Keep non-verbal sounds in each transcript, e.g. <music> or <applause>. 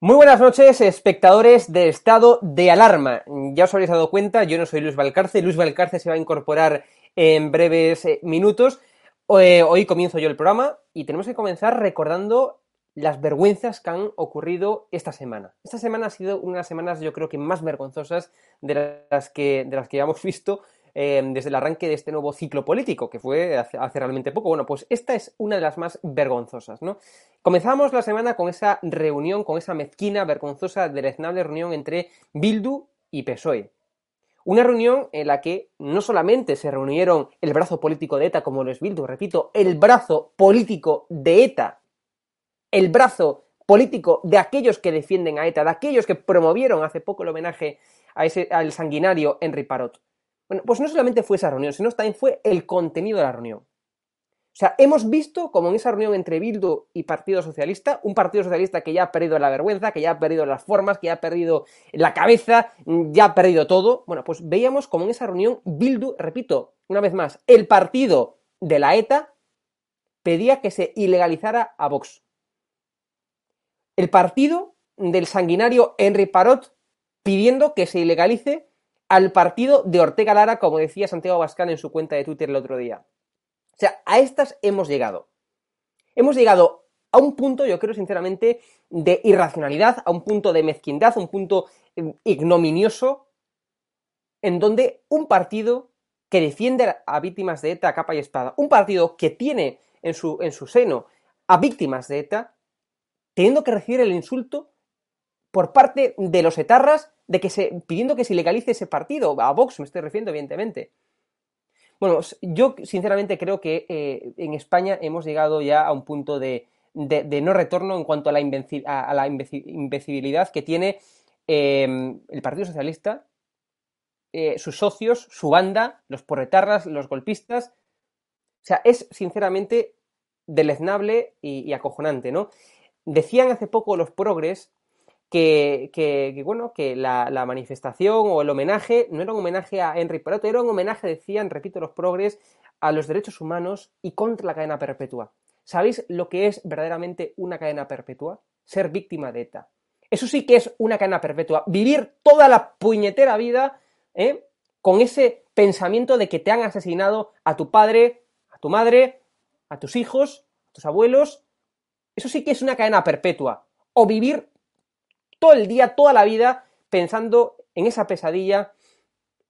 Muy buenas noches, espectadores de estado de alarma. Ya os habréis dado cuenta, yo no soy Luis Valcarce. Luis Valcarce se va a incorporar en breves eh, minutos. Eh, hoy comienzo yo el programa y tenemos que comenzar recordando las vergüenzas que han ocurrido esta semana. Esta semana ha sido una de las semanas, yo creo que más vergonzosas de las que, de las que hemos <laughs> visto eh, desde el arranque de este nuevo ciclo político, que fue hace, hace, realmente poco. Bueno, pues esta es una de las más vergonzosas, ¿no? Comenzamos la semana con esa reunión, con esa mezquina, vergonzosa, deleznable reunión entre Bildu y PSOE. Una reunión en la que no solamente se reunieron el brazo político de ETA, como lo es Bildu, repito, el brazo político de ETA, el brazo político de aquellos que defienden a ETA, de aquellos que promovieron hace poco el homenaje a ese, al sanguinario Henry Parot. Bueno, pues no solamente fue esa reunión, sino también fue el contenido de la reunión. O sea, hemos visto como en esa reunión entre Bildu y Partido Socialista, un Partido Socialista que ya ha perdido la vergüenza, que ya ha perdido las formas, que ya ha perdido la cabeza, ya ha perdido todo. Bueno, pues veíamos como en esa reunión Bildu, repito, una vez más, el partido de la ETA pedía que se ilegalizara a Vox. El partido del sanguinario Henry Parot pidiendo que se ilegalice al partido de Ortega Lara, como decía Santiago Abascal en su cuenta de Twitter el otro día. O sea, a estas hemos llegado. Hemos llegado a un punto, yo creo sinceramente, de irracionalidad, a un punto de mezquindad, a un punto eh, ignominioso, en donde un partido que defiende a víctimas de ETA a capa y espada, un partido que tiene en su, en su seno a víctimas de ETA, teniendo que recibir el insulto por parte de los etarras de que se, pidiendo que se legalice ese partido, a Vox me estoy refiriendo evidentemente. Bueno, yo sinceramente creo que eh, en España hemos llegado ya a un punto de, de, no retorno en cuanto a la, invencibilidad que tiene eh, el Partido Socialista, eh, sus socios, su banda, los porretarras, los golpistas. O sea, es sinceramente deleznable y acojonante, ¿no? Decían hace poco los progres que, que, que, bueno, que la, la, manifestación o el homenaje no era un homenaje a Henry Parot, era un homenaje, decían, repito, los progres, a los derechos humanos y contra la cadena perpetua. ¿Sabéis lo que es verdaderamente una cadena perpetua? Ser víctima de ETA. Eso sí que es una cadena perpetua. Vivir toda la puñetera vida ¿eh? con ese pensamiento de que te han asesinado a tu padre, a tu madre, a tus hijos, a tus abuelos. Eso sí que es una cadena perpetua. O vivir todo el día, toda la vida, pensando en esa pesadilla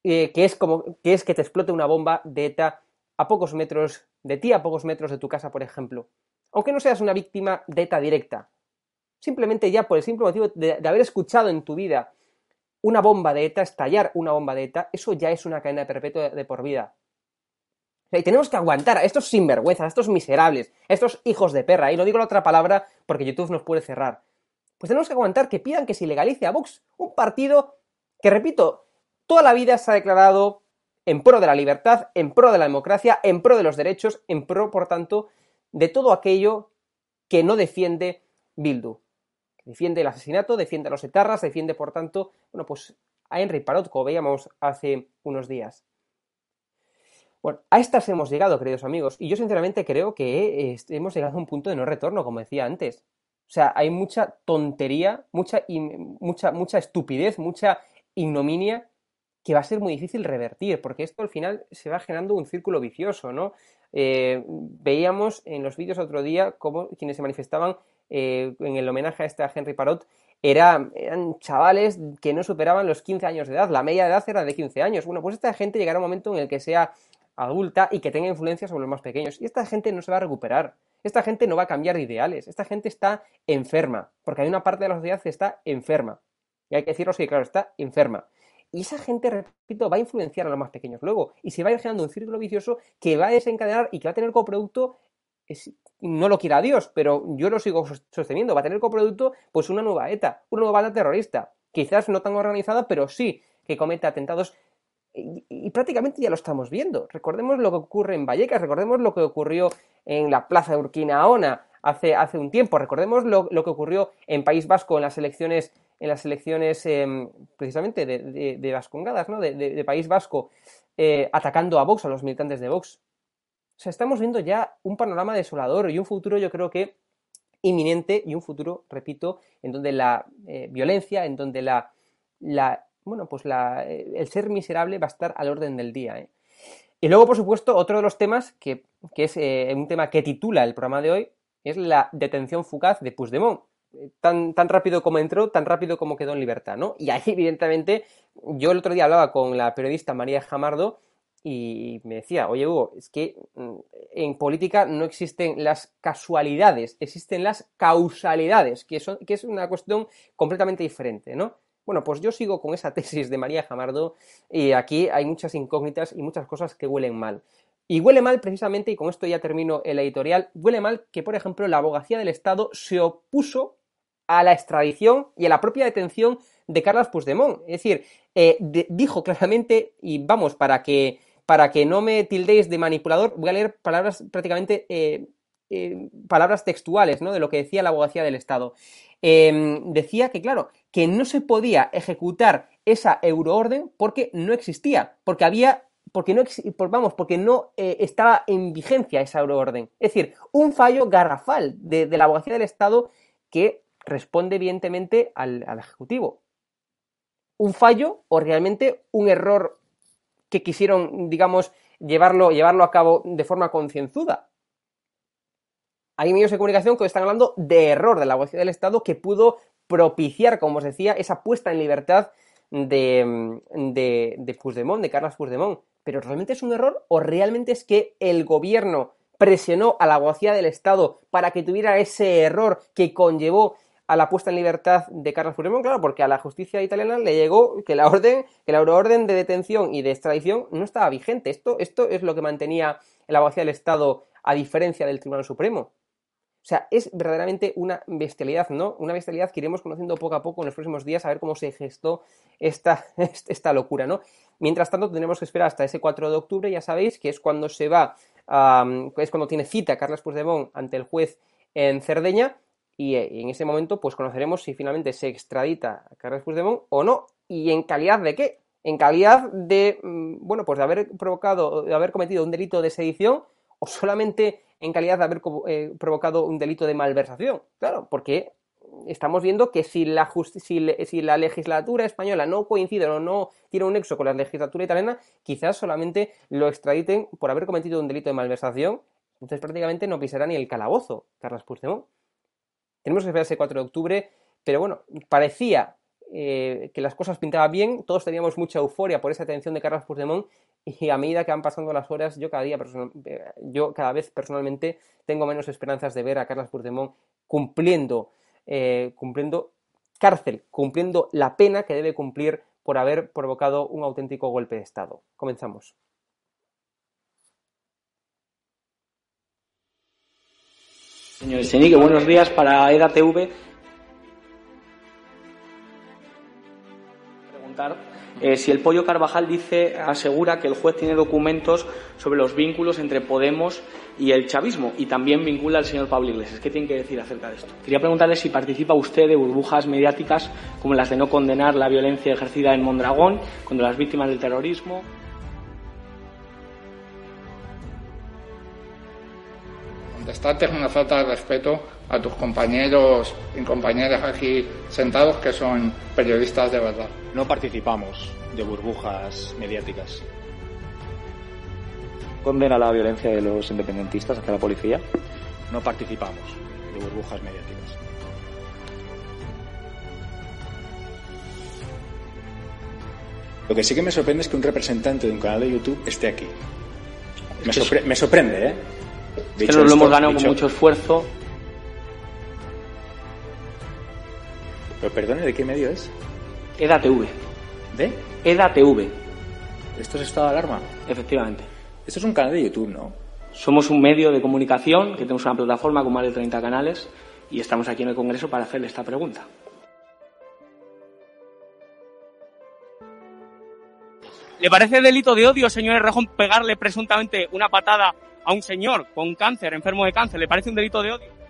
eh, que, es como, que es que te explote una bomba de ETA a pocos metros de ti, a pocos metros de tu casa, por ejemplo. Aunque no seas una víctima de ETA directa. Simplemente ya por el simple motivo de, haber escuchado en tu vida una bomba de ETA, estallar una bomba de ETA, eso ya es una cadena perpetua de, de por vida. Y tenemos que aguantar a estos sinvergüenzas, a estos miserables, a estos hijos de perra. Y no digo la otra palabra porque YouTube nos puede cerrar pues tenemos que aguantar que pidan que se legalice a Vox, un partido que, repito, toda la vida se ha declarado en pro de la libertad, en pro de la democracia, en pro de los derechos, en pro, por tanto, de todo aquello que no defiende Bildu. Defiende el asesinato, defiende a los etarras, defiende, por tanto, bueno, pues a Henry Parot, como veíamos hace unos días. Bueno, a estas hemos llegado, queridos amigos, y yo sinceramente creo que hemos llegado a un punto de no retorno, como decía antes. O sea, hay mucha tontería, mucha, mucha, mucha estupidez, mucha ignominia que va a ser muy difícil revertir, porque esto al final se va generando un círculo vicioso, ¿no? Eh, veíamos en los vídeos otro día cómo quienes se manifestaban eh, en el homenaje a este a Henry Parot era, eran chavales que no superaban los 15 años de edad, la media edad era de 15 años. Bueno, pues esta gente llegará un momento en el que sea adulta y que tenga influencia sobre los más pequeños, y esta gente no se va a recuperar. Esta gente no va a cambiar de ideales, esta gente está enferma, porque hay una parte de la sociedad que está enferma. Y hay que decirlo así, claro, está enferma. Y esa gente, repito, va a influenciar a los más pequeños luego. Y se va a ir generando un círculo vicioso que va a desencadenar y que va a tener como producto no lo quiera Dios, pero yo lo sigo sos- sosteniendo, va a tener como producto pues una nueva ETA, una nueva banda terrorista, quizás no tan organizada, pero sí que cometa atentados y, prácticamente ya lo estamos viendo. Recordemos lo que ocurre en Vallecas, recordemos lo que ocurrió en la plaza de Urquinaona hace, hace un tiempo, recordemos lo, lo que ocurrió en País Vasco en las elecciones, en las elecciones em, precisamente de, de, de Vascongadas, ¿no? de, de- de País Vasco, eh, atacando a Vox, a los militantes de Vox. O sea, estamos viendo ya un panorama desolador y un futuro, yo creo que inminente y un futuro, repito, en donde la eh, violencia, en donde la, la bueno, pues la, eh, el ser miserable va a estar al orden del día. ¿eh? Y luego, por supuesto, otro de los temas que, que es eh, un tema que titula el programa de hoy es la detención fugaz de Puigdemont. Eh, Tan, tan rápido como entró, tan rápido como quedó en libertad, ¿no? Y ahí, <laughs> evidentemente, yo el otro día hablaba con la periodista María Jamardo y me decía, oye Hugo, es que mm, en política no existen las casualidades, existen las causalidades, que, son, que es una cuestión completamente diferente, ¿no? Bueno, pues yo sigo con esa <laughs> tesis de María Jamardo y aquí hay muchas incógnitas y muchas cosas que huelen mal. Y huele mal precisamente, y con esto ya termino el editorial, huele mal que, por ejemplo, la abogacía del Estado se opuso a la extradición y a la propia detención de Carlos Puigdemont. Es decir, eh, dijo claramente, y vamos, para que, para que no me tildéis de manipulador, voy a leer palabras prácticamente, eh, eh, palabras textuales, ¿no? De lo que decía la abogacía del Estado. Eh, decía que, claro, que no se podía ejecutar esa euroorden porque no existía, porque había porque no, vamos, porque no eh, estaba en vigencia esa euroorden. Es decir, un fallo garrafal de, de la abogacía del Estado que responde evidentemente al, al Ejecutivo. Un fallo o realmente un error que quisieron, digamos, llevarlo, llevarlo a cabo de forma concienzuda. Hay medios de comunicación que están hablando de error de la abogacía del Estado que pudo propiciar, como os decía, esa puesta en libertad de, de, de Puigdemont, de Carles Puigdemont. ¿Pero realmente es un error o realmente es que el gobierno presionó a la abogacía del Estado para que tuviera ese error que conllevó a la puesta en libertad de Carlos Puigdemont? Claro, porque a la justicia italiana le llegó que la orden, que la orden de detención y de extradición no estaba vigente. Esto, esto es lo que mantenía la abogacía del Estado a diferencia del Tribunal Supremo. O sea, es verdaderamente una bestialidad, ¿no? Una bestialidad que iremos conociendo poco a poco en los próximos días a ver cómo se gestó esta, <laughs> esta locura, ¿no? Mientras tanto, tendremos que esperar hasta ese 4 de octubre, ya sabéis, que es cuando se va, es cuando tiene cita Carles Puigdemont ante el juez en Cerdeña, y, y en ese momento, pues conoceremos si finalmente se extradita a Carles Puigdemont o no, y en calidad de qué. En calidad de, mm, bueno, pues de haber provocado, de haber cometido un delito de sedición, o solamente en calidad de haber eh, provocado un delito de malversación. Claro, porque estamos viendo que si la, si, si la, legislatura española no coincide o no tiene un nexo con la legislatura italiana, quizás solamente lo extraditen por haber cometido un delito de malversación. Entonces prácticamente no pisará ni el calabozo, Carlos Puigdemont. Tenemos que esperar ese 4 de octubre, pero bueno, parecía eh, que las cosas pintaban bien, todos teníamos mucha euforia por esa atención de Carlos Puigdemont y a medida que van pasando las horas, yo cada día, yo cada vez personalmente tengo menos esperanzas de ver a Carlos Puigdemont cumpliendo, eh, cumpliendo cárcel, cumpliendo la pena que debe cumplir por haber provocado un auténtico golpe de Estado. Comenzamos. Señor Senique, buenos días para EDATV. Preguntar eh, si el Pollo Carvajal dice, asegura que el juez tiene documentos sobre los vínculos entre Podemos y el chavismo y también vincula al señor Pablo Iglesias. ¿Qué tiene que decir acerca de esto? Quería preguntarle si participa usted de burbujas mediáticas como las de no condenar la violencia ejercida en Mondragón contra las víctimas del terrorismo. contestarte es una falta de respeto a tus compañeros y compañeras aquí sentados que son periodistas de verdad. No participamos de burbujas mediáticas. ¿Condena la violencia de los independentistas hacia la policía? No participamos de burbujas mediáticas. Lo que sí que me sorprende es que un representante de un canal de YouTube esté aquí. Me, sorpre me sorprende, ¿eh? Que nos lo hemos ganado con mucho esfuerzo. Pero perdone, ¿de qué medio es? EDATV. ¿De? EDATV. ¿Esto es estado de alarma? Efectivamente. Esto es un canal de YouTube, ¿no? Somos un medio de comunicación que tenemos una plataforma con más de 30 canales y estamos aquí en el Congreso para hacerle esta pregunta. ¿Le parece delito de odio, señor Rejón, pegarle presuntamente una patada a un señor con cáncer, enfermo de cáncer? ¿Le parece un delito de odio?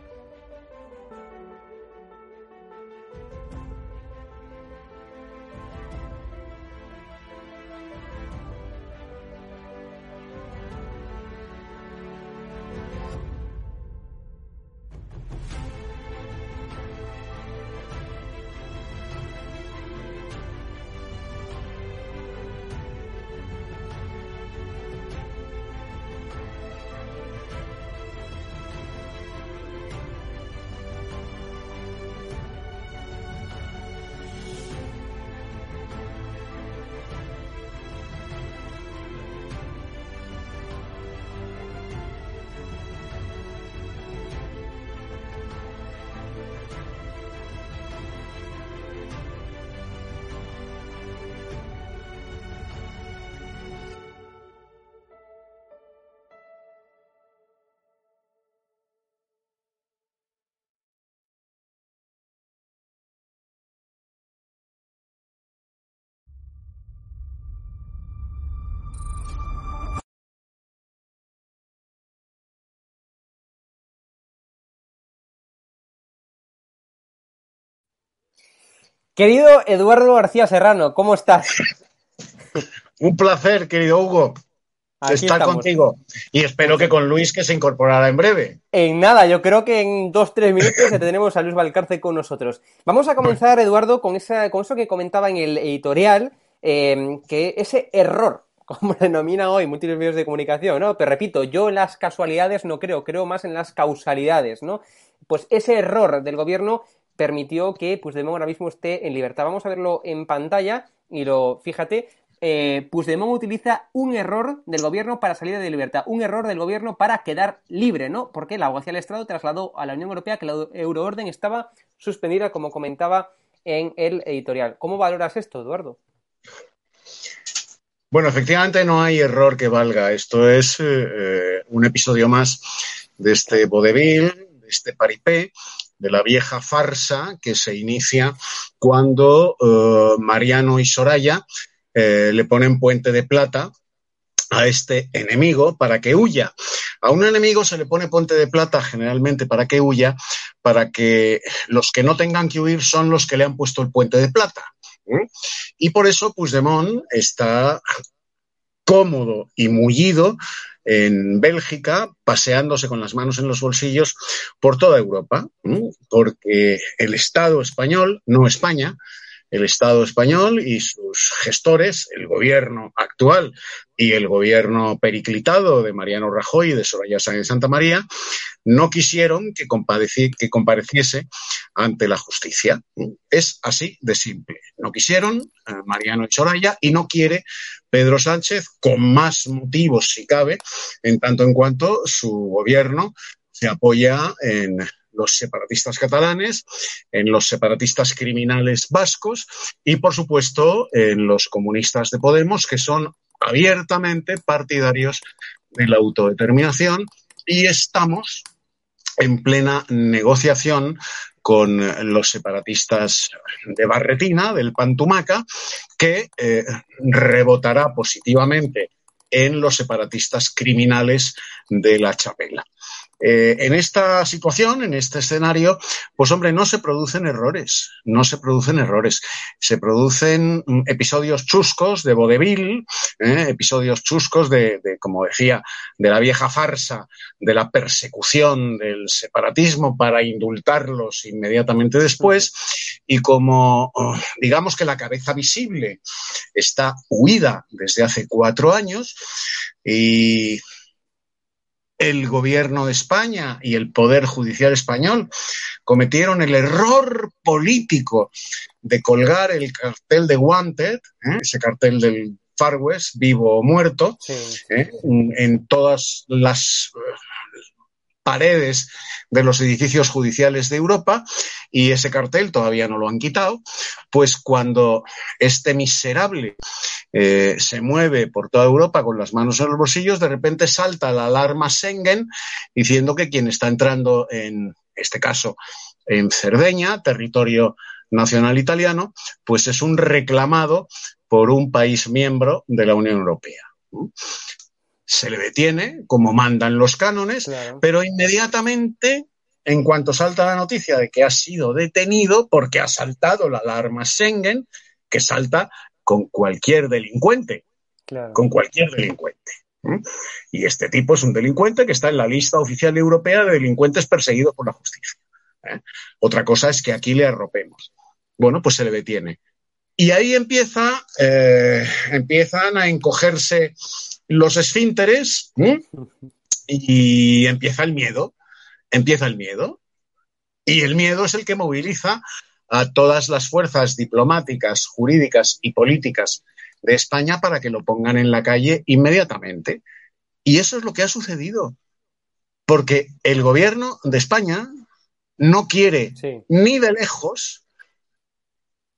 Querido Eduardo García Serrano, ¿cómo estás? Un placer, querido Hugo, Aquí estar estamos. contigo. Y espero que con Luis, que se incorporará en breve. En nada, yo creo que en dos, tres minutos ya tenemos a Luis Valcarce con nosotros. Vamos a comenzar, Eduardo, con, esa, con eso que comentaba en el editorial, eh, que ese error, <laughs> como denomina hoy múltiples medios de comunicación, ¿no? Pero repito, yo en las casualidades no creo, creo más en las causalidades, ¿no? Pues ese error del gobierno permitió que Puigdemont ahora mismo esté en libertad. Vamos a verlo en pantalla y lo, fíjate, eh, Puigdemont utiliza un error del gobierno para salir de libertad, un error del gobierno para quedar libre, ¿no? Porque la abogacía del Estado trasladó a la Unión Europea que la euroorden estaba suspendida, como comentaba en el editorial. ¿Cómo valoras esto, Eduardo? Bueno, efectivamente no hay error que valga. Esto es eh, un episodio más de este vodevil, de este paripé, de la vieja farsa que se inicia cuando eh, Mariano y Soraya eh, le ponen puente de plata a este enemigo para que huya. A un enemigo se le pone puente de plata generalmente para que huya, para que los que no tengan que huir son los que le han puesto el puente de plata. ¿eh? Y por eso Puigdemont está cómodo y mullido en Bélgica, paseándose con las manos en los bolsillos por toda Europa, porque el Estado español, no España, el Estado español y sus gestores, el gobierno actual y el gobierno periclitado de Mariano Rajoy y de Soraya Sáenz Santa María, no quisieron que compareciese ante la justicia. Es así de simple. No quisieron eh, Mariano y Soraya y no quiere Pedro Sánchez, con más motivos si cabe, en tanto en cuanto su gobierno se apoya en los separatistas catalanes, en los separatistas criminales vascos y, por supuesto, en los comunistas de Podemos, que son abiertamente partidarios de la autodeterminación y estamos en plena negociación con los separatistas de Barretina, del Pantumaca, que eh, rebotará positivamente en los separatistas criminales de la Chapela. Eh, en esta situación, en este escenario, pues hombre, no se producen errores, no se producen errores, se producen mm, episodios chuscos de vodevil, ¿eh? episodios chuscos de, de, como decía, de la vieja farsa, de la persecución del separatismo para indultarlos inmediatamente después, y como oh, digamos que la cabeza visible está huida desde hace cuatro años, y el gobierno de España y el Poder Judicial español cometieron el error político de colgar el cartel de Wanted, ¿eh? ese cartel del Far West, vivo o muerto, sí. ¿eh? en todas las paredes de los edificios judiciales de Europa y ese cartel todavía no lo han quitado, pues cuando este miserable eh, se mueve por toda Europa con las manos en los bolsillos, de repente salta la alarma Schengen diciendo que quien está entrando en este caso en Cerdeña, territorio nacional italiano, pues es un reclamado por un país miembro de la Unión Europea. Se le detiene, como mandan los cánones, Claro. pero inmediatamente, en cuanto salta la noticia de que ha sido detenido porque ha saltado la alarma Schengen, que salta con cualquier delincuente, Claro. con cualquier delincuente. Y este tipo es un delincuente que está en la lista oficial europea de delincuentes perseguidos por la justicia. ¿eh? Otra cosa es que aquí le arropemos. Bueno, pues se le detiene. Y ahí empieza, eh, empiezan a encogerse los esfínteres ¿eh? y empieza el miedo. Empieza el miedo. Y el miedo es el que moviliza a todas las fuerzas diplomáticas, jurídicas y políticas de España para que lo pongan en la calle inmediatamente. Y eso es lo que ha sucedido. Porque el gobierno de España no quiere Sí. ni de lejos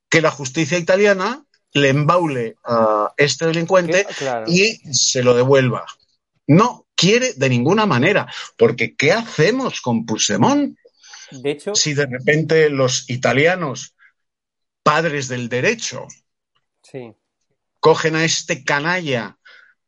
que la justicia italiana le embaule a este delincuente y se lo devuelva. No quiere de ninguna manera, porque ¿qué hacemos con Puigdemont De hecho, si de repente los italianos, padres del derecho, sí. cogen a este canalla,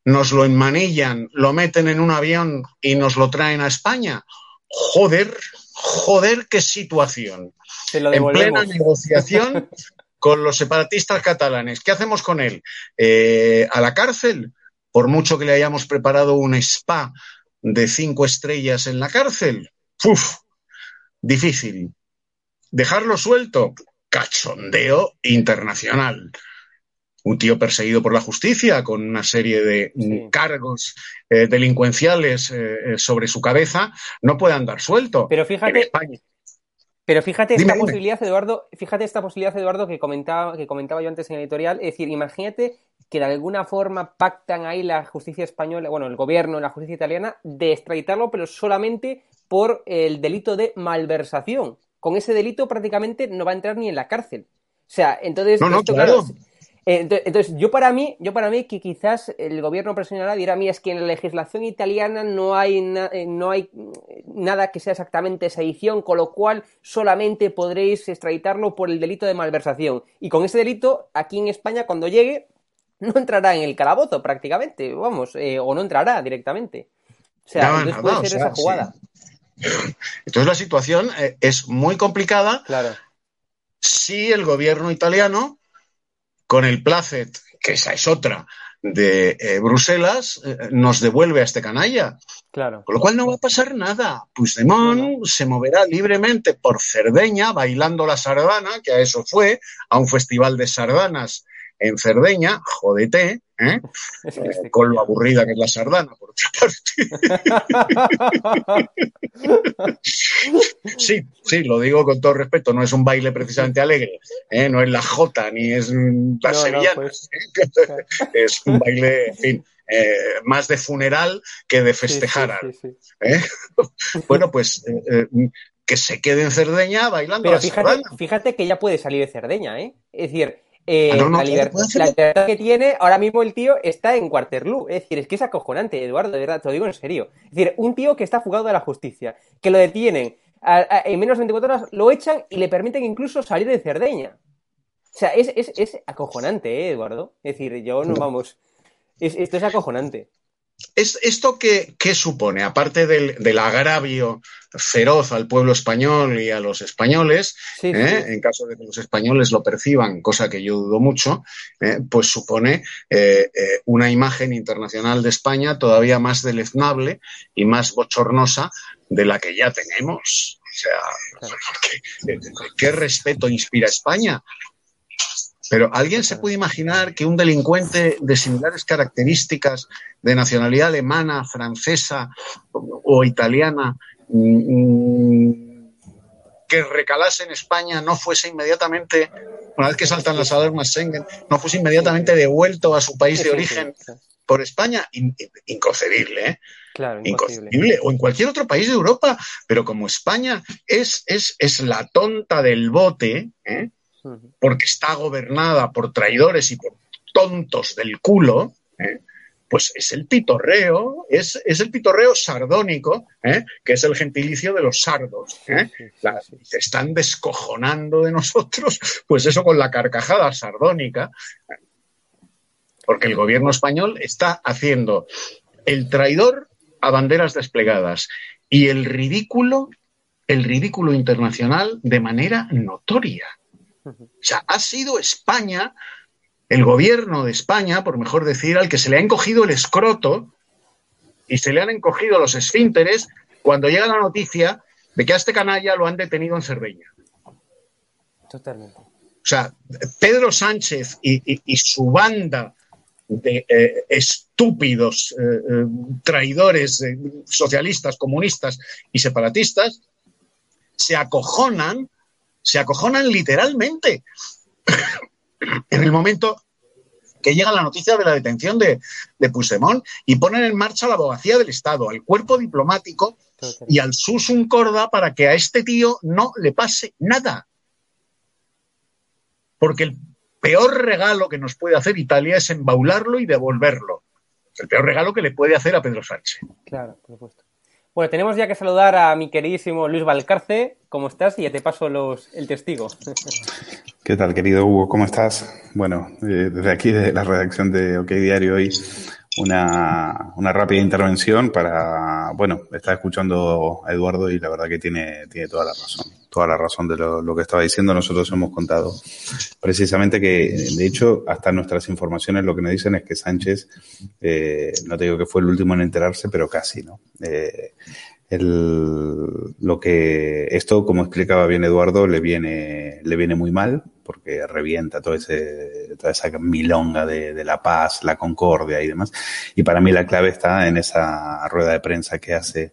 nos lo enmanillan, lo meten en un avión y nos lo traen a España? Joder, joder, qué situación. En plena negociación <laughs> con los separatistas catalanes. ¿Qué hacemos con él? Eh, ¿A la cárcel? Por mucho que le hayamos preparado un spa de cinco estrellas en la cárcel. Uf, difícil. Dejarlo suelto, cachondeo internacional. Un tío perseguido por la justicia con una serie de Sí. cargos eh, delincuenciales eh, sobre su cabeza, no puede andar suelto. Pero En fíjate, España. Pero fíjate Dime, esta dime. posibilidad, Eduardo, fíjate esta posibilidad, Eduardo, que comentaba, que comentaba yo antes en el editorial. Es decir, imagínate que de alguna forma pactan ahí la justicia española, bueno, el gobierno, la justicia italiana, de extraditarlo, pero solamente por el delito de malversación. Con ese delito prácticamente no va a entrar ni en la cárcel. O sea, entonces. No, no, esto, claro. Entonces, entonces, yo para mí, yo para mí que quizás el gobierno presionará dirá, mira, es que en la legislación italiana no hay, na- eh, no hay mm, nada que sea exactamente esa edición, con lo cual solamente podréis extraditarlo por el delito de malversación. Y con ese delito, aquí en España, cuando llegue, <laughs> no entrará en el calabozo prácticamente, vamos, eh, o no entrará directamente. O sea, entonces nada, puede o ser sea, esa jugada. <clears throat> Entonces la situación eh, es muy complicada Claro, si el gobierno italiano, con el placet, que esa es otra, de eh, Bruselas, eh, nos devuelve a este canalla. claro. Con lo cual no va a pasar nada. Puigdemont se moverá libremente por Cerdeña, bailando la sardana, que a eso fue, a un festival de sardanas en Cerdeña, jodete, ¿eh? Eh, con lo aburrida que es la sardana, por otra parte. <laughs> Sí, sí, lo digo con todo respeto, no es un baile precisamente alegre, ¿eh? no es la jota ni es las No, no, sevillanas, pues. ¿eh? <laughs> es un baile, en fin, eh, más de funeral que de sí, festejar. sí, sí. ¿eh? <laughs> Bueno, pues eh, que se quede en Cerdeña bailando Pero la fíjate, sardana. fíjate que ya puede salir de Cerdeña, ¿eh? Es decir, eh, Ah, no, no, la, libertad que tiene, ahora mismo el tío está en Waterloo. Es decir, es que es acojonante, Eduardo, de verdad, te lo digo en serio. Es decir, un tío que está fugado de la justicia, que lo detienen, a- a- en menos de 24 horas lo echan y le permiten incluso salir de Cerdeña. O sea, es, es, es acojonante, ¿eh, Eduardo? Es decir, yo no, vamos, es- esto es acojonante. Es, ¿Esto qué, qué supone? Aparte del, del agravio feroz al pueblo español y a los españoles, Sí, sí, ¿eh? en caso de que los españoles lo perciban, cosa que yo dudo mucho, ¿eh? pues supone eh, eh, una imagen internacional de España todavía más deleznable y más bochornosa de la que ya tenemos. O sea, ¿qué, qué respeto inspira España? Pero ¿alguien se puede imaginar que un delincuente de similares características de nacionalidad alemana, francesa o, italiana mm, que recalase en España no fuese inmediatamente una vez que saltan las alarmas Schengen, no fuese inmediatamente devuelto a su país de origen por España, in- inconcebible, ¿eh? Claro, imposible. Inconcebible. O en cualquier otro país de Europa, pero como España es, es, es la tonta del bote, ¿eh? Porque está gobernada por traidores y por tontos del culo, ¿eh? pues es el pitorreo, es, es el pitorreo sardónico, ¿eh? que es el gentilicio de los sardos. ¿eh? La- se están descojonando de nosotros, <laughs> pues eso con la carcajada sardónica, porque el gobierno español está haciendo el traidor a banderas desplegadas y el ridículo, el ridículo internacional de manera notoria. O sea, ha sido España, el gobierno de España, por mejor decir, al que se le ha encogido el escroto y se le han encogido los esfínteres cuando llega la noticia de que a este canalla lo han detenido en Cerdeña. Totalmente. O sea, Pedro Sánchez y, y- y su banda de eh, estúpidos eh, eh, traidores eh, socialistas, comunistas y separatistas se acojonan, se acojonan literalmente en el momento que llega la noticia de la detención de, de Puigdemont y ponen en marcha la abogacía del Estado, al cuerpo diplomático y al susum corda para que a este tío no le pase nada. Porque el peor regalo que nos puede hacer Italia es embaularlo y devolverlo. El peor regalo que le puede hacer a Pedro Sánchez. Claro, por supuesto. Bueno, tenemos ya que saludar a mi queridísimo Luis Valcarce. ¿Cómo estás? Y ya te paso los, el testigo. <laughs> ¿Qué tal, querido Hugo? ¿Cómo estás? Bueno, eh, desde aquí, de la redacción de OK Diario, hoy una, una rápida intervención para, bueno, estaba escuchando a Eduardo y la verdad que tiene, tiene toda la razón, toda la razón de lo, que estaba diciendo. Nosotros hemos contado precisamente que, de hecho, hasta nuestras informaciones lo que nos dicen es que Sánchez, eh, no te digo que fue el último en enterarse, pero casi, ¿no? Eh, lo que esto, como explicaba bien Eduardo, le viene, le viene muy mal porque revienta todo ese, toda esa milonga de, la paz, la concordia y demás. Y para mí la clave está en esa rueda de prensa que hace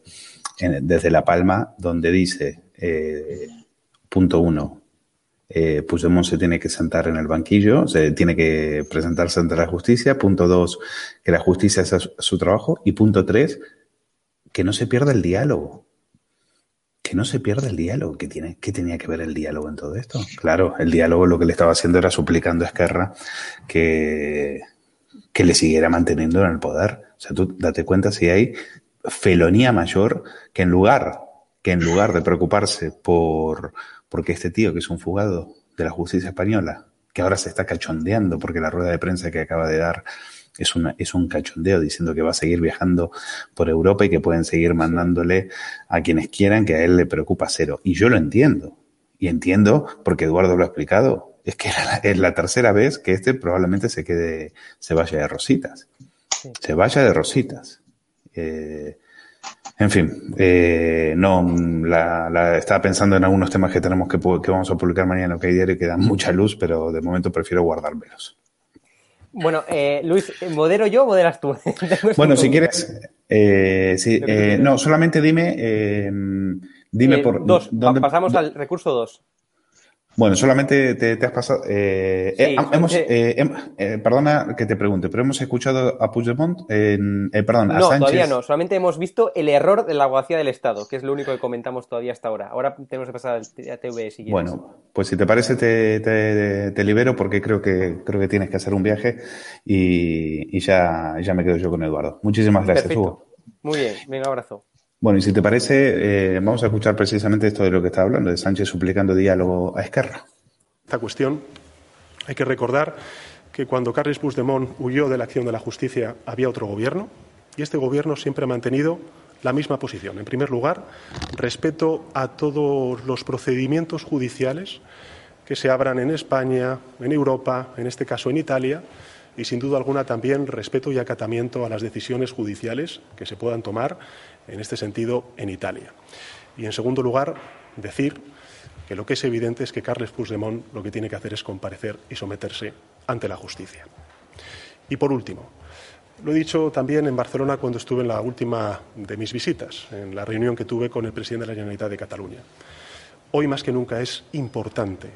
desde La Palma, donde dice, eh, punto uno, eh, Puigdemont se tiene que sentar en el banquillo, se tiene que presentarse ante la justicia. Punto dos, que la justicia haga su, su trabajo. Y punto tres, que no se pierda el diálogo. Que no se pierda el diálogo. ¿Qué, tiene, ¿Qué tenía que ver el diálogo en todo esto? Claro, el diálogo lo que le estaba haciendo era suplicando a Esquerra que, que le siguiera manteniendo en el poder. O sea, tú date cuenta si hay felonía mayor que en lugar, que en lugar de preocuparse por porque este tío que es un fugado de la justicia española, que ahora se está cachondeando porque la rueda de prensa que acaba de dar es, una, es un cachondeo diciendo que va a seguir viajando por Europa y que pueden seguir mandándole a quienes quieran, que a él le preocupa cero. Y yo lo entiendo. Y entiendo, porque Eduardo lo ha explicado, es que es la tercera vez que este probablemente se quede, se vaya de rositas. Se vaya de rositas. Eh, en fin, eh, no, la, la- estaba pensando en algunos temas que tenemos que, vamos a publicar mañana en OK Diario que dan mucha luz, pero de momento prefiero guardármelos. Bueno, eh, Luis, ¿modero yo o moderas tú? <laughs> Bueno, si quieres, eh, sí, eh, no, solamente dime, eh, dime por dos. dónde. Pa- Pasamos al recurso 2. Bueno, solamente te, te has pasado. eh, Sí, eh, hemos, solamente- eh, hem- eh, perdona que te pregunte, pero hemos escuchado a Puigdemont, en, eh, perdón, a No, Sánchez. todavía no. Solamente hemos visto el error de la abogacía del Estado, que es lo único que comentamos todavía hasta ahora. Ahora tenemos que pasar a TV si. Bueno, pues si te parece te, te- te libero porque creo que creo que tienes que hacer un viaje y, y ya, ya me quedo yo con Eduardo. Muchísimas gracias, Perfecto. Hugo. Muy bien, venga, abrazo. Bueno, y si te parece, eh, vamos a escuchar precisamente esto de lo que está hablando, de Sánchez suplicando diálogo a Esquerra. esta cuestión, hay que recordar que cuando Carles Puigdemont huyó de la acción de la justicia había otro gobierno y este gobierno siempre ha mantenido la misma posición. En primer lugar, respeto a todos los procedimientos judiciales que se abran en España, en Europa, en este caso en Italia, y sin duda alguna también respeto y acatamiento a las decisiones judiciales que se puedan tomar en este sentido en Italia. Y en segundo lugar, decir que lo que es evidente es que Carles Puigdemont lo que tiene que hacer es comparecer y someterse ante la justicia. Y por último, lo he dicho también en Barcelona cuando estuve en la última de mis visitas, en la reunión que tuve con el presidente de la Generalitat de Cataluña. Hoy más que nunca es importante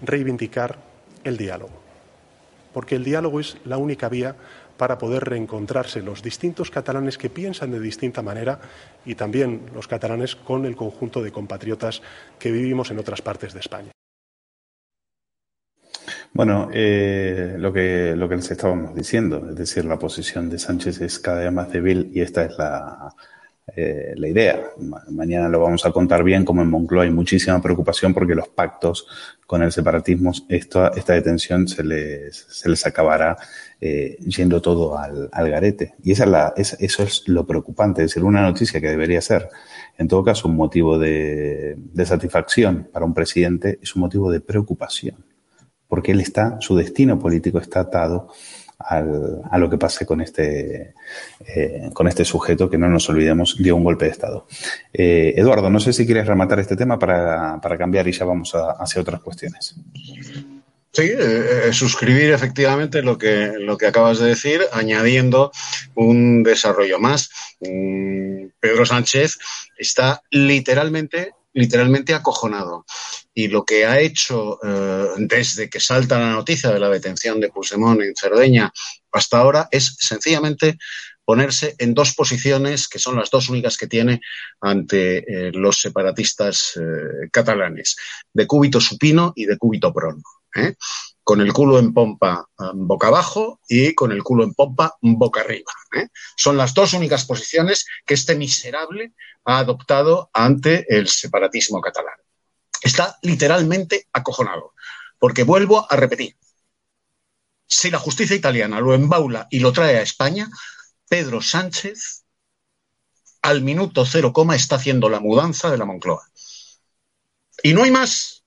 reivindicar el diálogo, porque el diálogo es la única vía para poder reencontrarse los distintos catalanes que piensan de distinta manera y también los catalanes con el conjunto de compatriotas que vivimos en otras partes de España. Bueno, eh, lo, que, lo que les estábamos diciendo, es decir, la posición de Sánchez es cada vez más débil y esta es la, eh, la idea. mañana lo vamos a contar bien, como en Moncloa hay muchísima preocupación porque los pactos con el separatismo, esta, esta detención se les, se les acabará eh, yendo todo al, al, garete. Y esa es la, es, eso es lo preocupante, es decir, una noticia que debería ser, en todo caso, un motivo de, de satisfacción para un presidente, es un motivo de preocupación, porque él está, su destino político está atado al, a lo que pase con este, eh, con este sujeto que no nos olvidemos dio un golpe de Estado. Eh, Eduardo, no sé si quieres rematar este tema para, para cambiar y ya vamos a, hacia otras cuestiones. Sí, eh, eh, suscribir efectivamente lo que, lo que acabas de decir, añadiendo un desarrollo más. Mm, Pedro Sánchez está literalmente literalmente acojonado. Y lo que ha hecho eh, desde que salta la noticia de la detención de Puigdemont en Cerdeña hasta ahora es sencillamente ponerse en dos posiciones que son las dos únicas que tiene ante los separatistas catalanes, de cúbito supino y de cúbito prono. ¿Eh? con el culo en pompa boca abajo y con el culo en pompa boca arriba. ¿eh? Son las dos únicas posiciones que este miserable ha adoptado ante el separatismo catalán. Está literalmente acojonado, porque vuelvo a repetir, si la justicia italiana lo embaula y lo trae a España, Pedro Sánchez al minuto cero coma está haciendo la mudanza de la Moncloa. Y no hay más.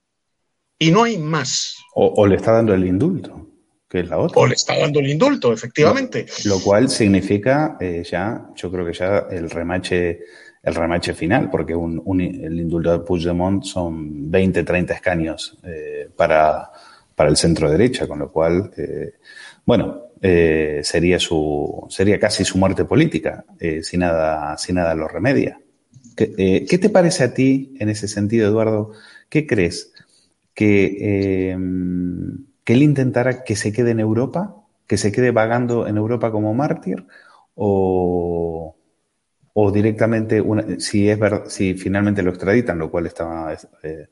Y no hay más. O, o, le está dando el indulto, que es la otra. O le está dando el indulto, efectivamente. Lo, lo cual significa eh, ya, yo creo que ya el remache, el remache final, porque un, un, el indulto de Puigdemont son 20, 30 escaños eh, para, para el centro derecha, con lo cual, eh, bueno, sería su, sería casi su muerte política, si nada, si nada lo remedia. ¿Qué, ¿Qué te parece a ti en ese sentido, Eduardo? ¿Qué crees? Que, eh, que él intentara que se quede en Europa, que se quede vagando en Europa como mártir, o, o directamente, si es si finalmente lo extraditan, lo cual está, eh,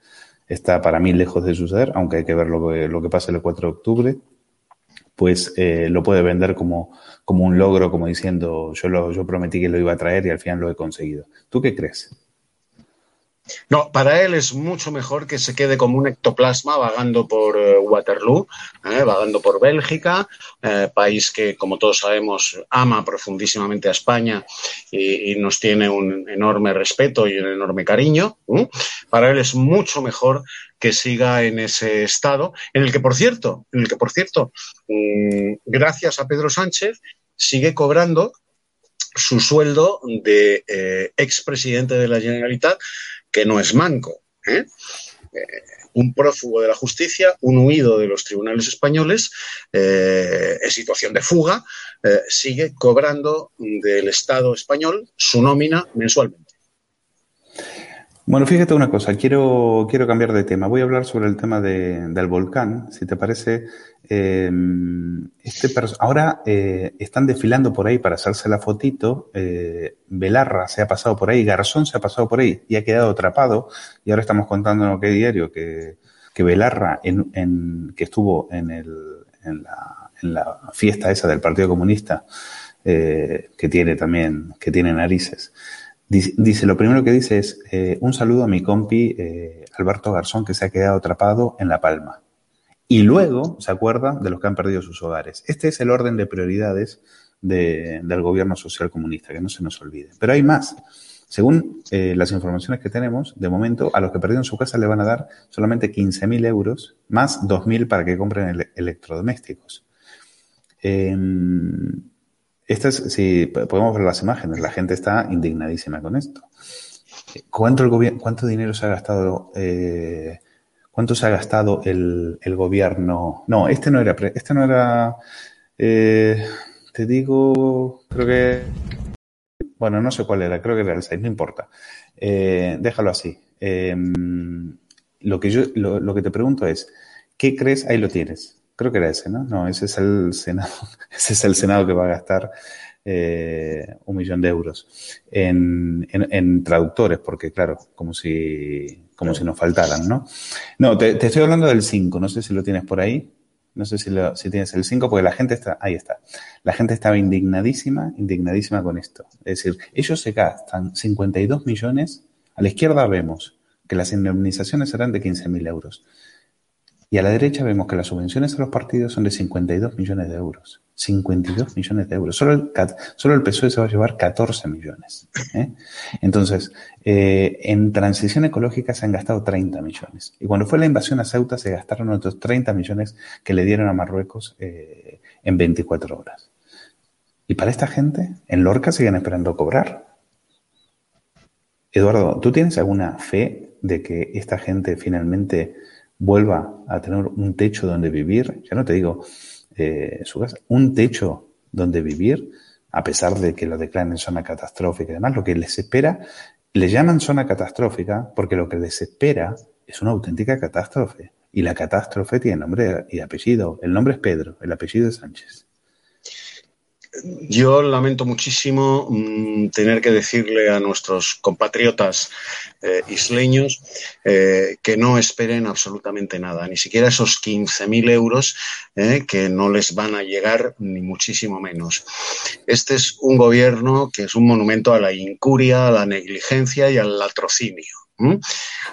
está para mí lejos de suceder, aunque hay que ver lo que, lo que pasa el 4 de octubre, pues eh, lo puede vender como, como un logro, como diciendo, yo, lo, yo prometí que lo iba a traer y al final lo he conseguido. ¿Tú qué crees? No, para él es mucho mejor que se quede como un ectoplasma vagando por eh, Waterloo, eh, vagando por Bélgica, eh, país que, como todos sabemos, ama profundísimamente a España y, nos tiene un enorme respeto y un enorme cariño. Para él es mucho mejor que siga en ese estado, en el que, por cierto, en el que, por cierto, mmm, gracias a Pedro Sánchez, sigue cobrando su sueldo de eh, expresidente de la Generalitat, que no es manco. ¿eh? Eh, un prófugo de la justicia, un huido de los tribunales españoles, eh, en situación de fuga, sigue cobrando del Estado español su nómina mensualmente. Bueno, fíjate una cosa, quiero, quiero cambiar de tema. Voy a hablar sobre el tema de, del volcán, si te parece. Eh, este ahora están desfilando por ahí para hacerse la fotito. Eh, Belarra se ha pasado por ahí, Garzón se ha pasado por ahí y ha quedado atrapado. Y ahora estamos contando en lo que diario que, que Belarra, en, en, que estuvo en, el, en, la, en la fiesta esa del Partido Comunista, eh, que tiene también, que tiene narices. Dice, lo primero que dice es eh, un saludo a mi compi eh, Alberto Garzón que se ha quedado atrapado en La Palma. Y luego se acuerda de los que han perdido sus hogares. Este es el orden de prioridades de, del gobierno social comunista, que no se nos olvide. Pero hay más. Según eh, las informaciones que tenemos, de momento a los que perdieron su casa le van a dar solamente 15.000 euros, más 2.000 para que compren ele electrodomésticos. Eh, estas, si podemos ver las imágenes, la gente está indignadísima con esto. ¿Cuánto, el gobierno, cuánto dinero se ha gastado? Eh, ¿Cuánto se ha gastado el, gobierno? No, este no era, este no era, eh, te digo, creo que, bueno, no sé cuál era, creo que era el 6, no importa. Eh, déjalo así. Eh, lo que yo, lo que te pregunto es, ¿Qué crees? Ahí lo tienes. Creo que era ese, ¿no? No, ese es el Senado. <laughs> Ese es el Senado que va a gastar eh, un millón de euros en, en, en, traductores, porque claro, como si, como si nos faltaran, ¿no? No, te, te, estoy hablando del 5, no sé si lo tienes por ahí. No sé si, lo, si tienes el 5, porque la gente está, ahí está. La gente estaba indignadísima, indignadísima con esto. Es decir, ellos se gastan 52 millones. A la izquierda vemos que las indemnizaciones serán de 15.000 euros. Y a la derecha vemos que las subvenciones a los partidos son de 52 millones de euros. 52 millones de euros. Solo el, solo el PSOE se va a llevar 14 millones. ¿eh? Entonces, eh, en transición ecológica se han gastado 30 millones. Y cuando fue la invasión a Ceuta se gastaron otros 30 millones que le dieron a Marruecos eh, en 24 horas. Y para esta gente, en Lorca siguen esperando cobrar. Eduardo, ¿tú tienes alguna fe de que esta gente finalmente vuelva a tener un techo donde vivir? Ya no te digo eh, su casa, un techo donde vivir, a pesar de que lo declaren zona catastrófica y demás, lo que les espera, le llaman zona catastrófica porque lo que les espera es una auténtica catástrofe. Y la catástrofe tiene nombre y apellido. El nombre es Pedro, el apellido es Sánchez. Yo lamento muchísimo mmm, tener que decirle a nuestros compatriotas eh, isleños eh, que no esperen absolutamente nada, ni siquiera esos 15.000 euros eh, que no les van a llegar, ni muchísimo menos. Este es un gobierno que es un monumento a la incuria, a la negligencia y al latrocinio.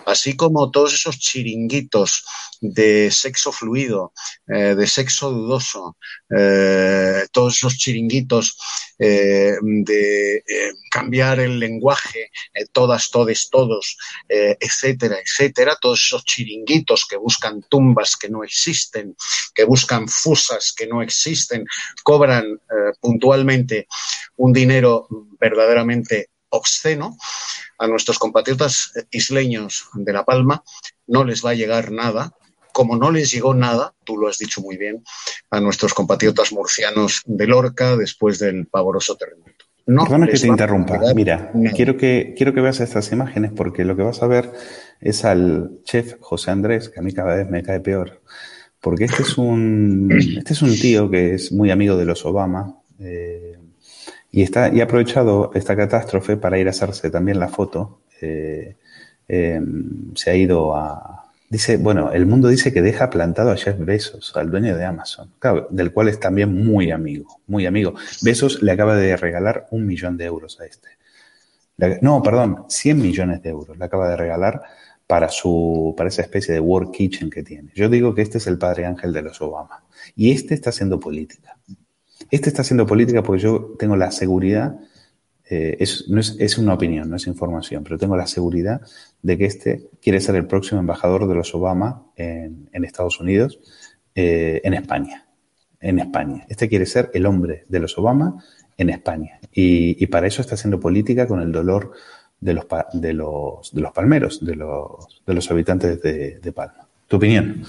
Así como todos esos chiringuitos de sexo fluido, eh, de sexo dudoso, eh, todos esos chiringuitos eh, de cambiar el lenguaje, todas, todes, todos, etcétera, etcétera, todos esos chiringuitos que buscan tumbas que no existen, que buscan fusas que no existen, cobran puntualmente un dinero verdaderamente obsceno, a nuestros compatriotas isleños de La Palma no les va a llegar nada, como no les llegó nada, tú lo has dicho muy bien, a nuestros compatriotas murcianos de Lorca después del pavoroso terremoto. No Perdona que te interrumpa. Mira, quiero que, quiero que veas estas imágenes porque lo que vas a ver es al chef José Andrés, que a mí cada vez me cae peor, porque este es un, este es un tío que es muy amigo de los Obama. Eh, y, está, y ha aprovechado esta catástrofe para ir a hacerse también la foto. Eh, eh, se ha ido a... Dice, bueno, el mundo dice que deja plantado a Jeff Bezos, al dueño de Amazon, del cual es también muy amigo, muy amigo. Bezos le acaba de regalar un millón de euros a este. No, perdón, 100 millones de euros le acaba de regalar para su para esa especie de work kitchen que tiene. Yo digo que este es el padre ángel de los Obama y este está haciendo política. Este está haciendo política porque yo tengo la seguridad, eh, es, no es, una opinión, no es información, pero tengo la seguridad de que este quiere ser el próximo embajador de los Obama en, Estados Unidos, eh, en España. En España. Este quiere ser el hombre de los Obama en España. Y, para eso está haciendo política con el dolor de los, de los, de los palmeros, de los, de los habitantes de Palma. ¿Tu opinión?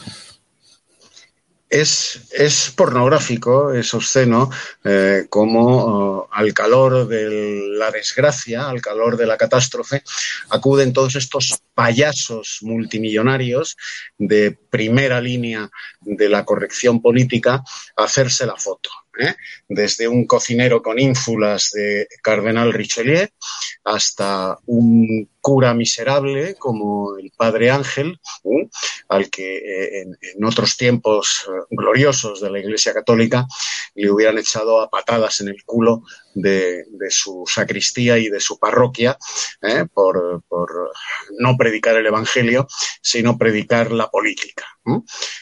Es, es pornográfico, es obsceno, eh, como uh, al calor de la desgracia, al calor de la catástrofe, acuden todos estos payasos multimillonarios de primera línea de la corrección política a hacerse la foto. ¿Eh? desde un cocinero con ínfulas de Cardenal Richelieu hasta un cura miserable como el Padre Ángel, ¿eh? al que eh, en, otros tiempos gloriosos de la Iglesia Católica le hubieran echado a patadas en el culo de, de su sacristía y de su parroquia por, por, no predicar el Evangelio, sino predicar la política.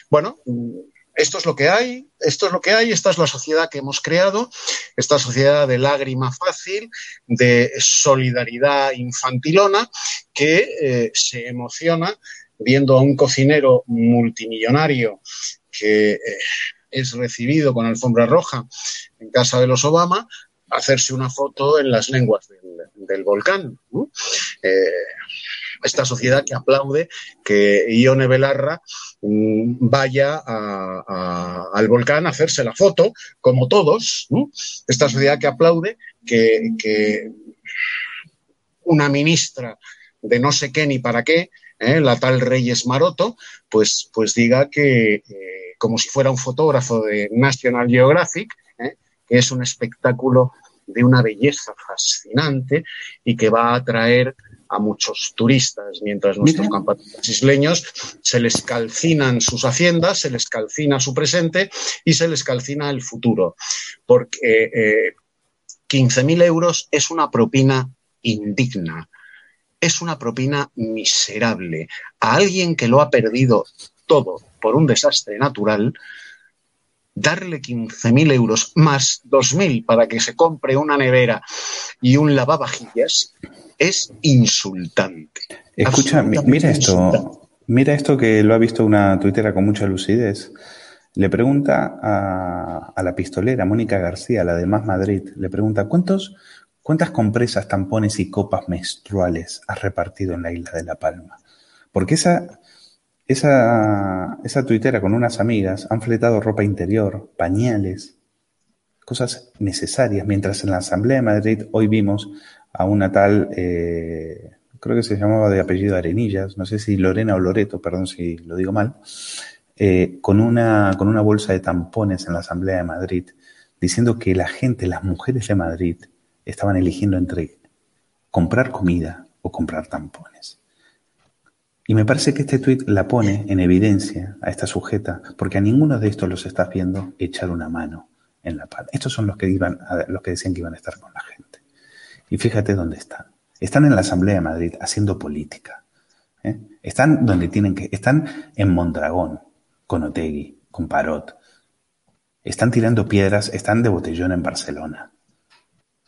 Bueno, esto es lo que hay, esto es lo que hay, esta es la sociedad que hemos creado, esta sociedad de lágrima fácil, de solidaridad infantilona, que eh, se emociona viendo a un cocinero multimillonario que eh, es recibido con alfombra roja en casa de los Obama, hacerse una foto en las lenguas del, volcán. Eh, esta sociedad que aplaude que Ione Belarra um, vaya al volcán a hacerse la foto, como todos. Esta sociedad que aplaude que, que una ministra de no sé qué ni para qué ¿eh? la tal Reyes Maroto, pues, pues diga que, eh, como si fuera un fotógrafo de National Geographic, ¿eh? que es un espectáculo de una belleza fascinante y que va a atraer a muchos turistas, mientras nuestros compatriotas isleños se les calcinan sus haciendas, se les calcina su presente y se les calcina el futuro. Porque eh, 15.000 euros es una propina indigna, es una propina miserable. A alguien que lo ha perdido todo por un desastre natural, darle 15.000 euros más 2.000 para que se compre una nevera y un lavavajillas es insultante. Escucha, mi- mira esto, mira esto que lo ha visto una tuitera con mucha lucidez. Le pregunta a, a la pistolera Mónica García, la de Más Madrid, le pregunta, ¿cuántos, ¿cuántas compresas, tampones y copas menstruales has repartido en la isla de La Palma? Porque esa, esa, esa tuitera con unas amigas han fletado ropa interior, pañales, cosas necesarias, mientras en la Asamblea de Madrid hoy vimos a una tal, eh, creo que se llamaba de apellido Arenillas, no sé si Lorena o Loreto, perdón si lo digo mal, eh, con, una, con una bolsa de tampones en la Asamblea de Madrid, diciendo que la gente, las mujeres de Madrid, estaban eligiendo entre comprar comida o comprar tampones. Y me parece que este tuit la pone en evidencia a esta sujeta, porque a ninguno de estos los estás viendo echar una mano en la palma. Estos son los que, iban a- los que decían que iban a estar con la gente. Y fíjate dónde están. Están en la Asamblea de Madrid haciendo política. ¿eh? Están donde tienen que. Están en Mondragón, con Otegui, con Parot. Están tirando piedras, están de botellón en Barcelona.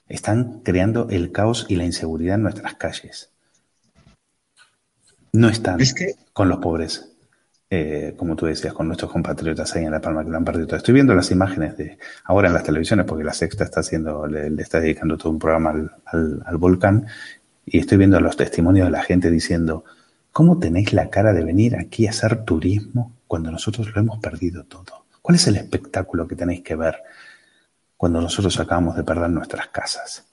Están creando el caos y la inseguridad en nuestras calles. No están con los pobres, eh, como tú decías, con nuestros compatriotas ahí en La Palma que lo han perdido todo. Estoy viendo las imágenes de ahora en las televisiones, porque la Sexta está haciendo, le, le está dedicando todo un programa al, al- al volcán, y estoy viendo los testimonios de la gente diciendo, ¿cómo tenéis la cara de venir aquí a hacer turismo cuando nosotros lo hemos perdido todo? ¿Cuál es el espectáculo que tenéis que ver cuando nosotros acabamos de perder nuestras casas?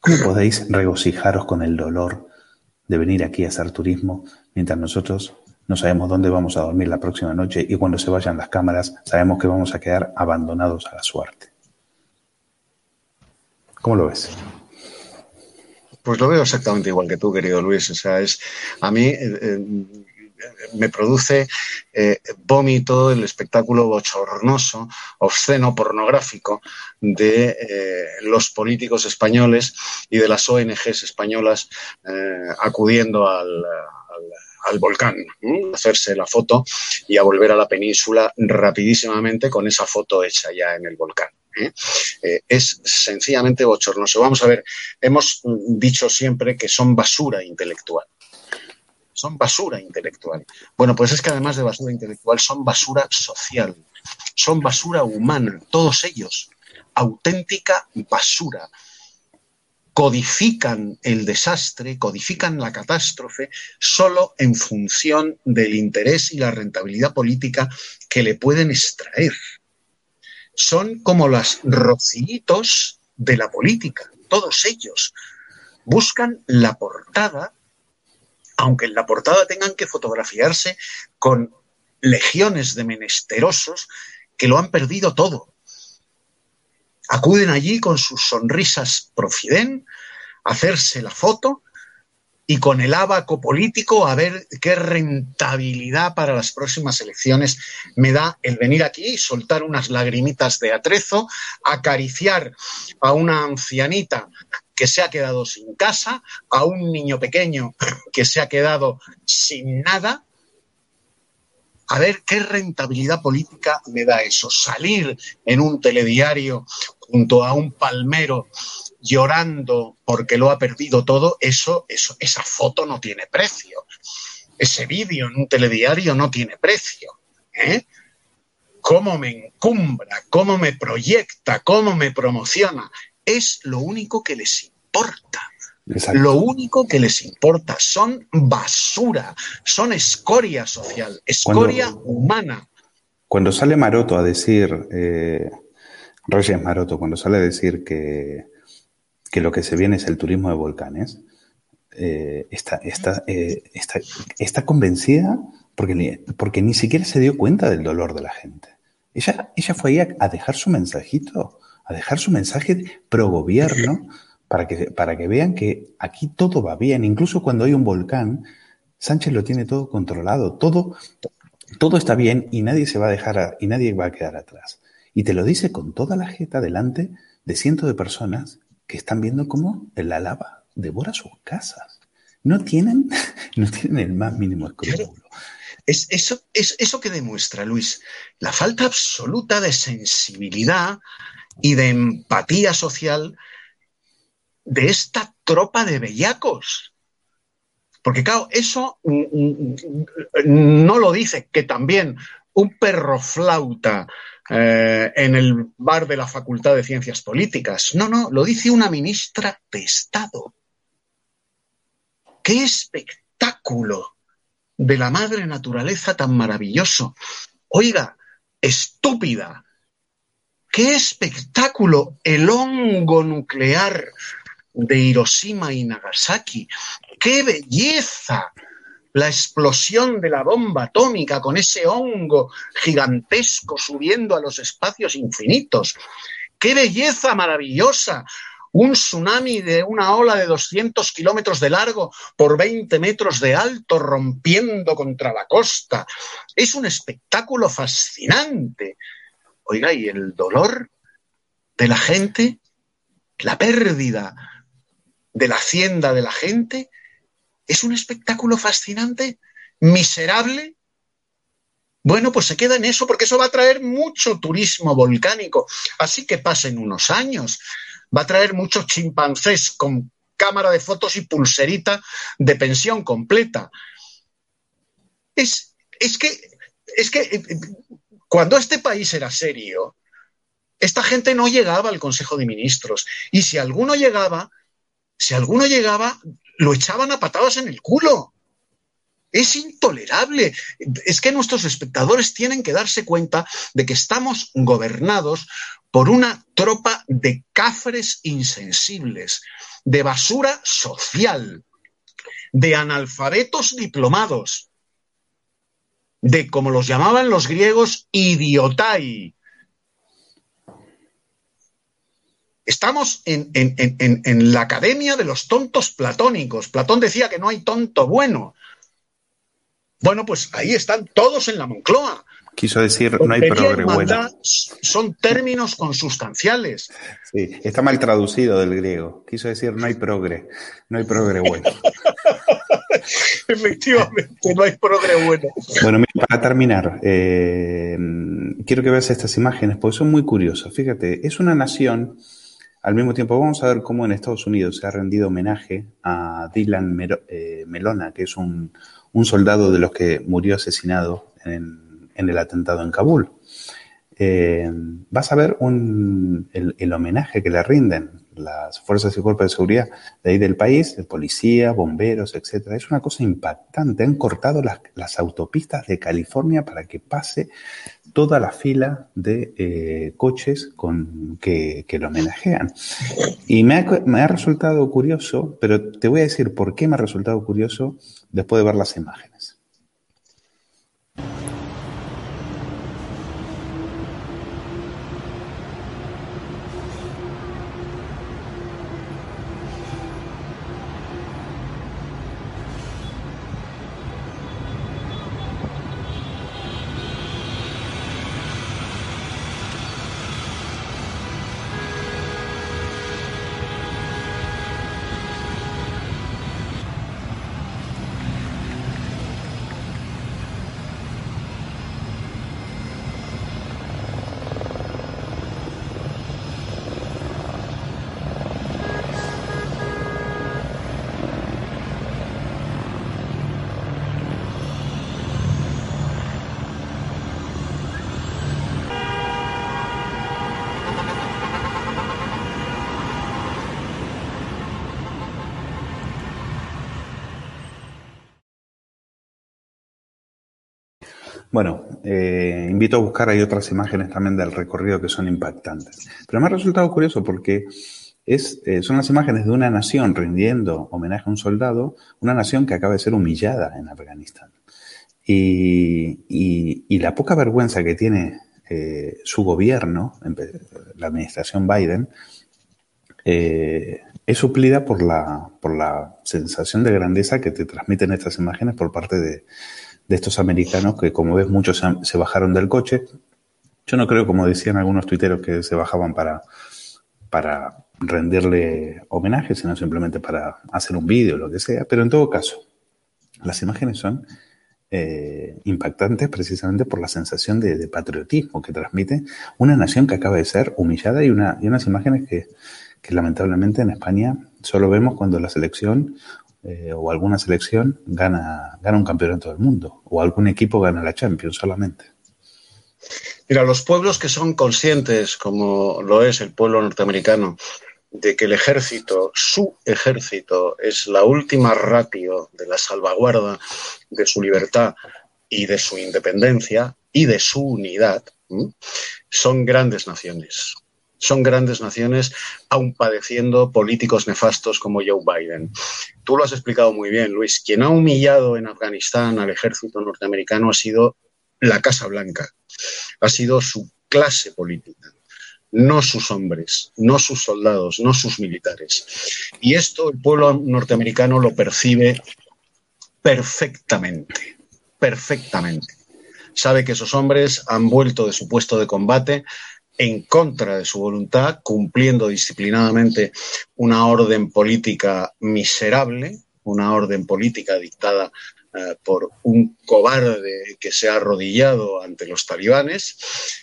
¿Cómo podéis regocijaros con el dolor de venir aquí a hacer turismo mientras nosotros no sabemos dónde vamos a dormir la próxima noche y cuando se vayan las cámaras sabemos que vamos a quedar abandonados a la suerte? ¿Cómo lo ves? Pues lo veo exactamente igual que tú, querido Luis. O sea, es a mí eh, eh, me produce eh, vómito el espectáculo bochornoso, obsceno, pornográfico de eh, los políticos españoles y de las ONGs españolas eh, acudiendo al, al- volcán, hacerse la foto y a volver a la península rapidísimamente con esa foto hecha ya en el volcán. es sencillamente bochornoso. Vamos a ver, hemos mm, dicho siempre que son basura intelectual. Son basura intelectual. Bueno, pues es que además de basura intelectual, son basura social, son basura humana, todos ellos. Auténtica basura. Codifican el desastre, codifican la catástrofe solo en función del interés y la rentabilidad política que le pueden extraer son como los rocillitos de la política, todos ellos. Buscan la portada, aunque en la portada tengan que fotografiarse con legiones de menesterosos que lo han perdido todo. Acuden allí con sus sonrisas profiden, hacerse la foto y con el abaco político a ver qué rentabilidad para las próximas elecciones me da el venir aquí soltar unas lagrimitas de atrezo, acariciar a una ancianita que se ha quedado sin casa, a un niño pequeño <laughs> que se ha quedado sin nada. A ver qué rentabilidad política me da eso. Salir en un telediario junto a un palmero llorando porque lo ha perdido todo, eso, eso, esa foto no tiene precio. Ese vídeo en un telediario no tiene precio. ¿eh? Cómo me encumbra, cómo me proyecta, cómo me promociona. Es lo único que les importa. Exacto. Lo único que les importa son basura, son escoria social, escoria Cuando- humana. Cuando sale Maroto a decir, eh, Reyes Maroto, cuando sale a decir que, que lo que se viene es el turismo de volcanes, eh, está, está, eh, está, está convencida porque ni, porque ni siquiera se dio cuenta del dolor de la gente. Ella, ella fue ahí a, a dejar su mensajito, a dejar su mensaje pro gobierno para que, para que vean que aquí todo va bien. Incluso cuando hay un volcán, Sánchez lo tiene todo controlado, todo, todo está bien y nadie se va a dejar a- y nadie va a quedar atrás. Y te lo dice con toda la jeta delante de cientos de personas que están viendo cómo la lava devora sus casas. No tienen, <laughs> no tienen el más mínimo escrúpulo. Es eso, es eso que demuestra, Luis, la falta absoluta de sensibilidad y de empatía social de esta tropa de bellacos. Porque claro, eso mm, mm, no lo dice que también un perro flauta eh, en el bar de la Facultad de Ciencias Políticas. No, no, lo dice una ministra de Estado. ¡Qué espectáculo de la madre naturaleza tan maravilloso! Oiga, estúpida, qué espectáculo el hongo nuclear de Hiroshima y Nagasaki. ¡Qué belleza! La explosión de la bomba atómica con ese hongo gigantesco subiendo a los espacios infinitos. ¡Qué belleza maravillosa! Un tsunami de una ola de 200 kilómetros de largo por 20 metros de alto rompiendo contra la costa. Es un espectáculo fascinante. Oiga, ¿y el dolor de la gente? ¿La pérdida de la hacienda de la gente? ¿Es un espectáculo fascinante? ¿Miserable? Bueno, pues se queda en eso porque eso va a traer mucho turismo volcánico. Así que pasen unos años. Va a traer muchos chimpancés con cámara de fotos y pulserita de pensión completa. Es, es que, es que eh, cuando este país era serio, esta gente no llegaba al Consejo de Ministros. Y si alguno llegaba, si alguno llegaba, lo echaban a patadas en el culo. Es intolerable. Es que nuestros espectadores tienen que darse cuenta de que estamos gobernados por una tropa de cafres insensibles, de basura social, de analfabetos diplomados, de, como los llamaban los griegos, idiotai. Estamos en, en- en- en- la academia de los tontos platónicos. Platón decía que no hay tonto bueno. Bueno, pues ahí están todos en la Moncloa. Quiso decir, no hay progre bueno. son términos consustancial Sí, está mal traducido del griego. Quiso decir, no hay progre, no hay progre bueno. <laughs> Efectivamente, no hay progre bueno. Bueno, mira, para terminar, eh, quiero que veas estas imágenes porque son muy curiosas. Fíjate, es una nación, al mismo tiempo vamos a ver cómo en Estados Unidos se ha rendido homenaje a Dylan Mero- eh, Melona, que es un, un soldado de los que murió asesinado en, en el atentado en Kabul. Eh, vas a ver el, homenaje que le rinden las fuerzas y cuerpos de seguridad de ahí del país, de policía, bomberos, etcétera. Es una cosa impactante. Han cortado las, autopistas de California para que pase toda la fila de eh, coches con, que, lo homenajean. Y ha, me ha resultado curioso, pero te voy a decir por qué me ha resultado curioso después de ver las imágenes. Bueno, eh, invito a buscar, hay otras imágenes también del recorrido que son impactantes. Pero me ha resultado curioso porque es, eh, son las imágenes de una nación rindiendo homenaje a un soldado, una nación que acaba de ser humillada en Afganistán. Y, la poca vergüenza que tiene eh, su gobierno, la administración Biden, es suplida por la, por la sensación de grandeza que te transmiten estas imágenes por parte de, de estos americanos que, como ves, muchos se, bajaron del coche. Yo no creo, como decían algunos tuiteros, que se bajaban para, para rendirle homenaje, sino simplemente para hacer un vídeo, lo que sea. Pero en todo caso, las imágenes son eh, impactantes precisamente por la sensación de, de, patriotismo que transmite una nación que acaba de ser humillada y, una, y unas imágenes que, que lamentablemente en España solo vemos cuando la selección eh, o alguna selección gana, gana un campeonato del mundo o algún equipo gana la Champions solamente. Mira, los pueblos que son conscientes, como lo es el pueblo norteamericano, de que el ejército, su ejército, es la última ratio de la salvaguarda de su libertad y de su independencia y de su unidad, son grandes naciones. Son grandes naciones, aun padeciendo políticos nefastos como Joe Biden. Tú lo has explicado muy bien, Luis. Quien ha humillado en Afganistán al ejército norteamericano ha sido la Casa Blanca, ha sido su clase política no sus hombres, no sus soldados, no sus militares. Y esto el pueblo norteamericano lo percibe perfectamente, perfectamente. Sabe que esos hombres han vuelto de su puesto de combate en contra de su voluntad, cumpliendo disciplinadamente una orden política miserable, una orden política dictada eh, por un cobarde que se ha arrodillado ante los talibanes.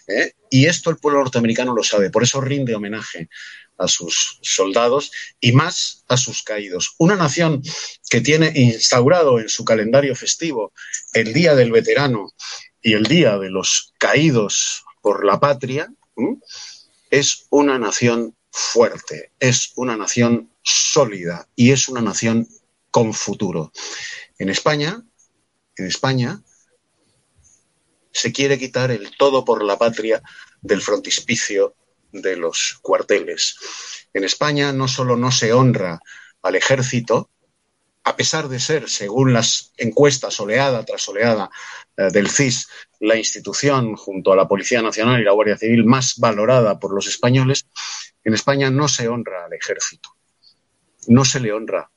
¿eh? Y esto el pueblo norteamericano lo sabe, por eso rinde homenaje a sus soldados y más a sus caídos. Una nación que tiene instaurado en su calendario festivo el Día del Veterano y el Día de los Caídos por la Patria, ¿eh? es una nación fuerte, es una nación sólida y es una nación con futuro. En España, en España, se quiere quitar el todo por la patria del frontispicio de los cuarteles. En España no solo no se honra al ejército, a pesar de ser, según las encuestas oleada tras oleada eh, del CIS, la institución junto a la Policía Nacional y la Guardia Civil más valorada por los españoles, en España no se honra al ejército, no se le honra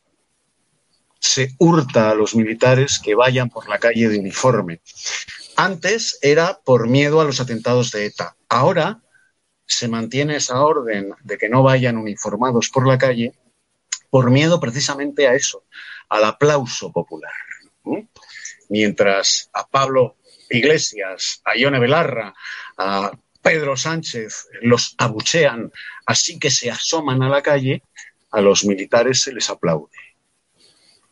se hurta a los militares que vayan por la calle de uniforme. Antes era por miedo a los atentados de ETA. Ahora se mantiene esa orden de que no vayan uniformados por la calle por miedo precisamente a eso, al aplauso popular. Mientras a Pablo Iglesias, a Ione Belarra, a Pedro Sánchez los abuchean así que se asoman a la calle, a los militares se les aplaude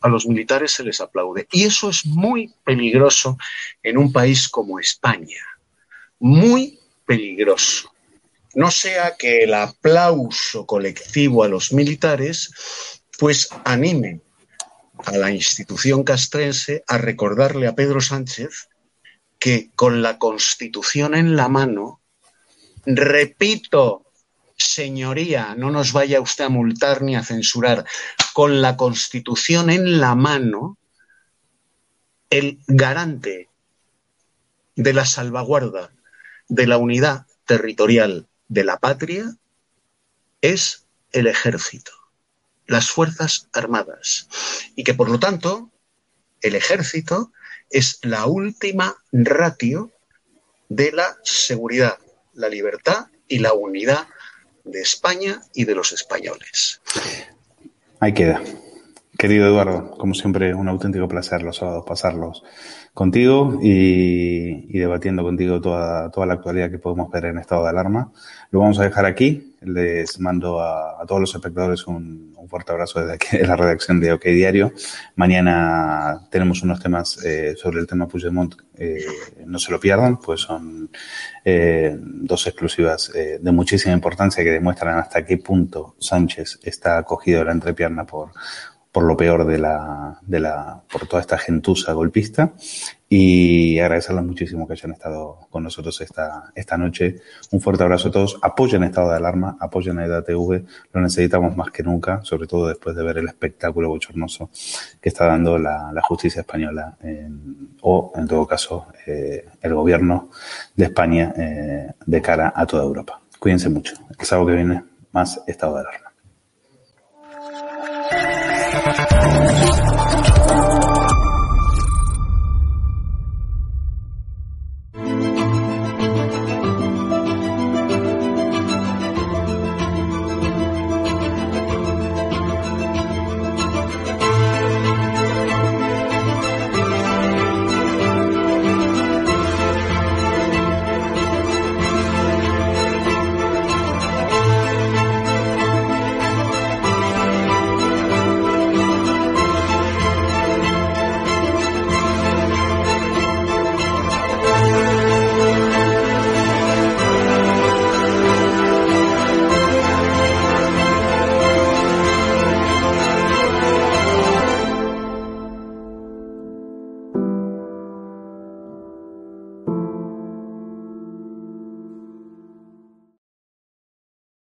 a los militares se les aplaude. Y eso es muy peligroso en un país como España. Muy peligroso. No sea que el aplauso colectivo a los militares pues anime a la institución castrense a recordarle a Pedro Sánchez que con la Constitución en la mano, repito, señoría, no nos vaya usted a multar ni a censurar, con la Constitución en la mano, el garante de la salvaguarda de la unidad territorial de la patria es el ejército, las Fuerzas Armadas, y que por lo tanto el ejército es la última ratio de la seguridad, la libertad y la unidad de España y de los españoles. Ahí queda. Querido Eduardo, como siempre, un auténtico placer los sábados pasarlos contigo y, debatiendo contigo toda, toda la actualidad que podemos ver en estado de alarma. Lo vamos a dejar aquí. Les mando a, todos los espectadores un, fuerte abrazo desde aquí <laughs> de la redacción de OK Diario. Mañana tenemos unos temas eh, sobre el tema Puigdemont. Eh, no se lo pierdan, pues son eh, dos exclusivas de muchísima importancia que demuestran hasta qué punto Sánchez está acogido de la entrepierna por por lo peor de la, de la, por toda esta gentuza golpista y agradecerles muchísimo que hayan estado con nosotros esta, esta noche. Un fuerte abrazo a todos. Apoyen Estado de Alarma, apoyen a EDATV, lo necesitamos más que nunca, sobre todo después de ver el espectáculo bochornoso que está dando la, la justicia española en- o, en todo caso, eh, el gobierno de España eh, de cara a toda Europa. Cuídense mucho. El sábado que viene, más Estado de Alarma. Thank you.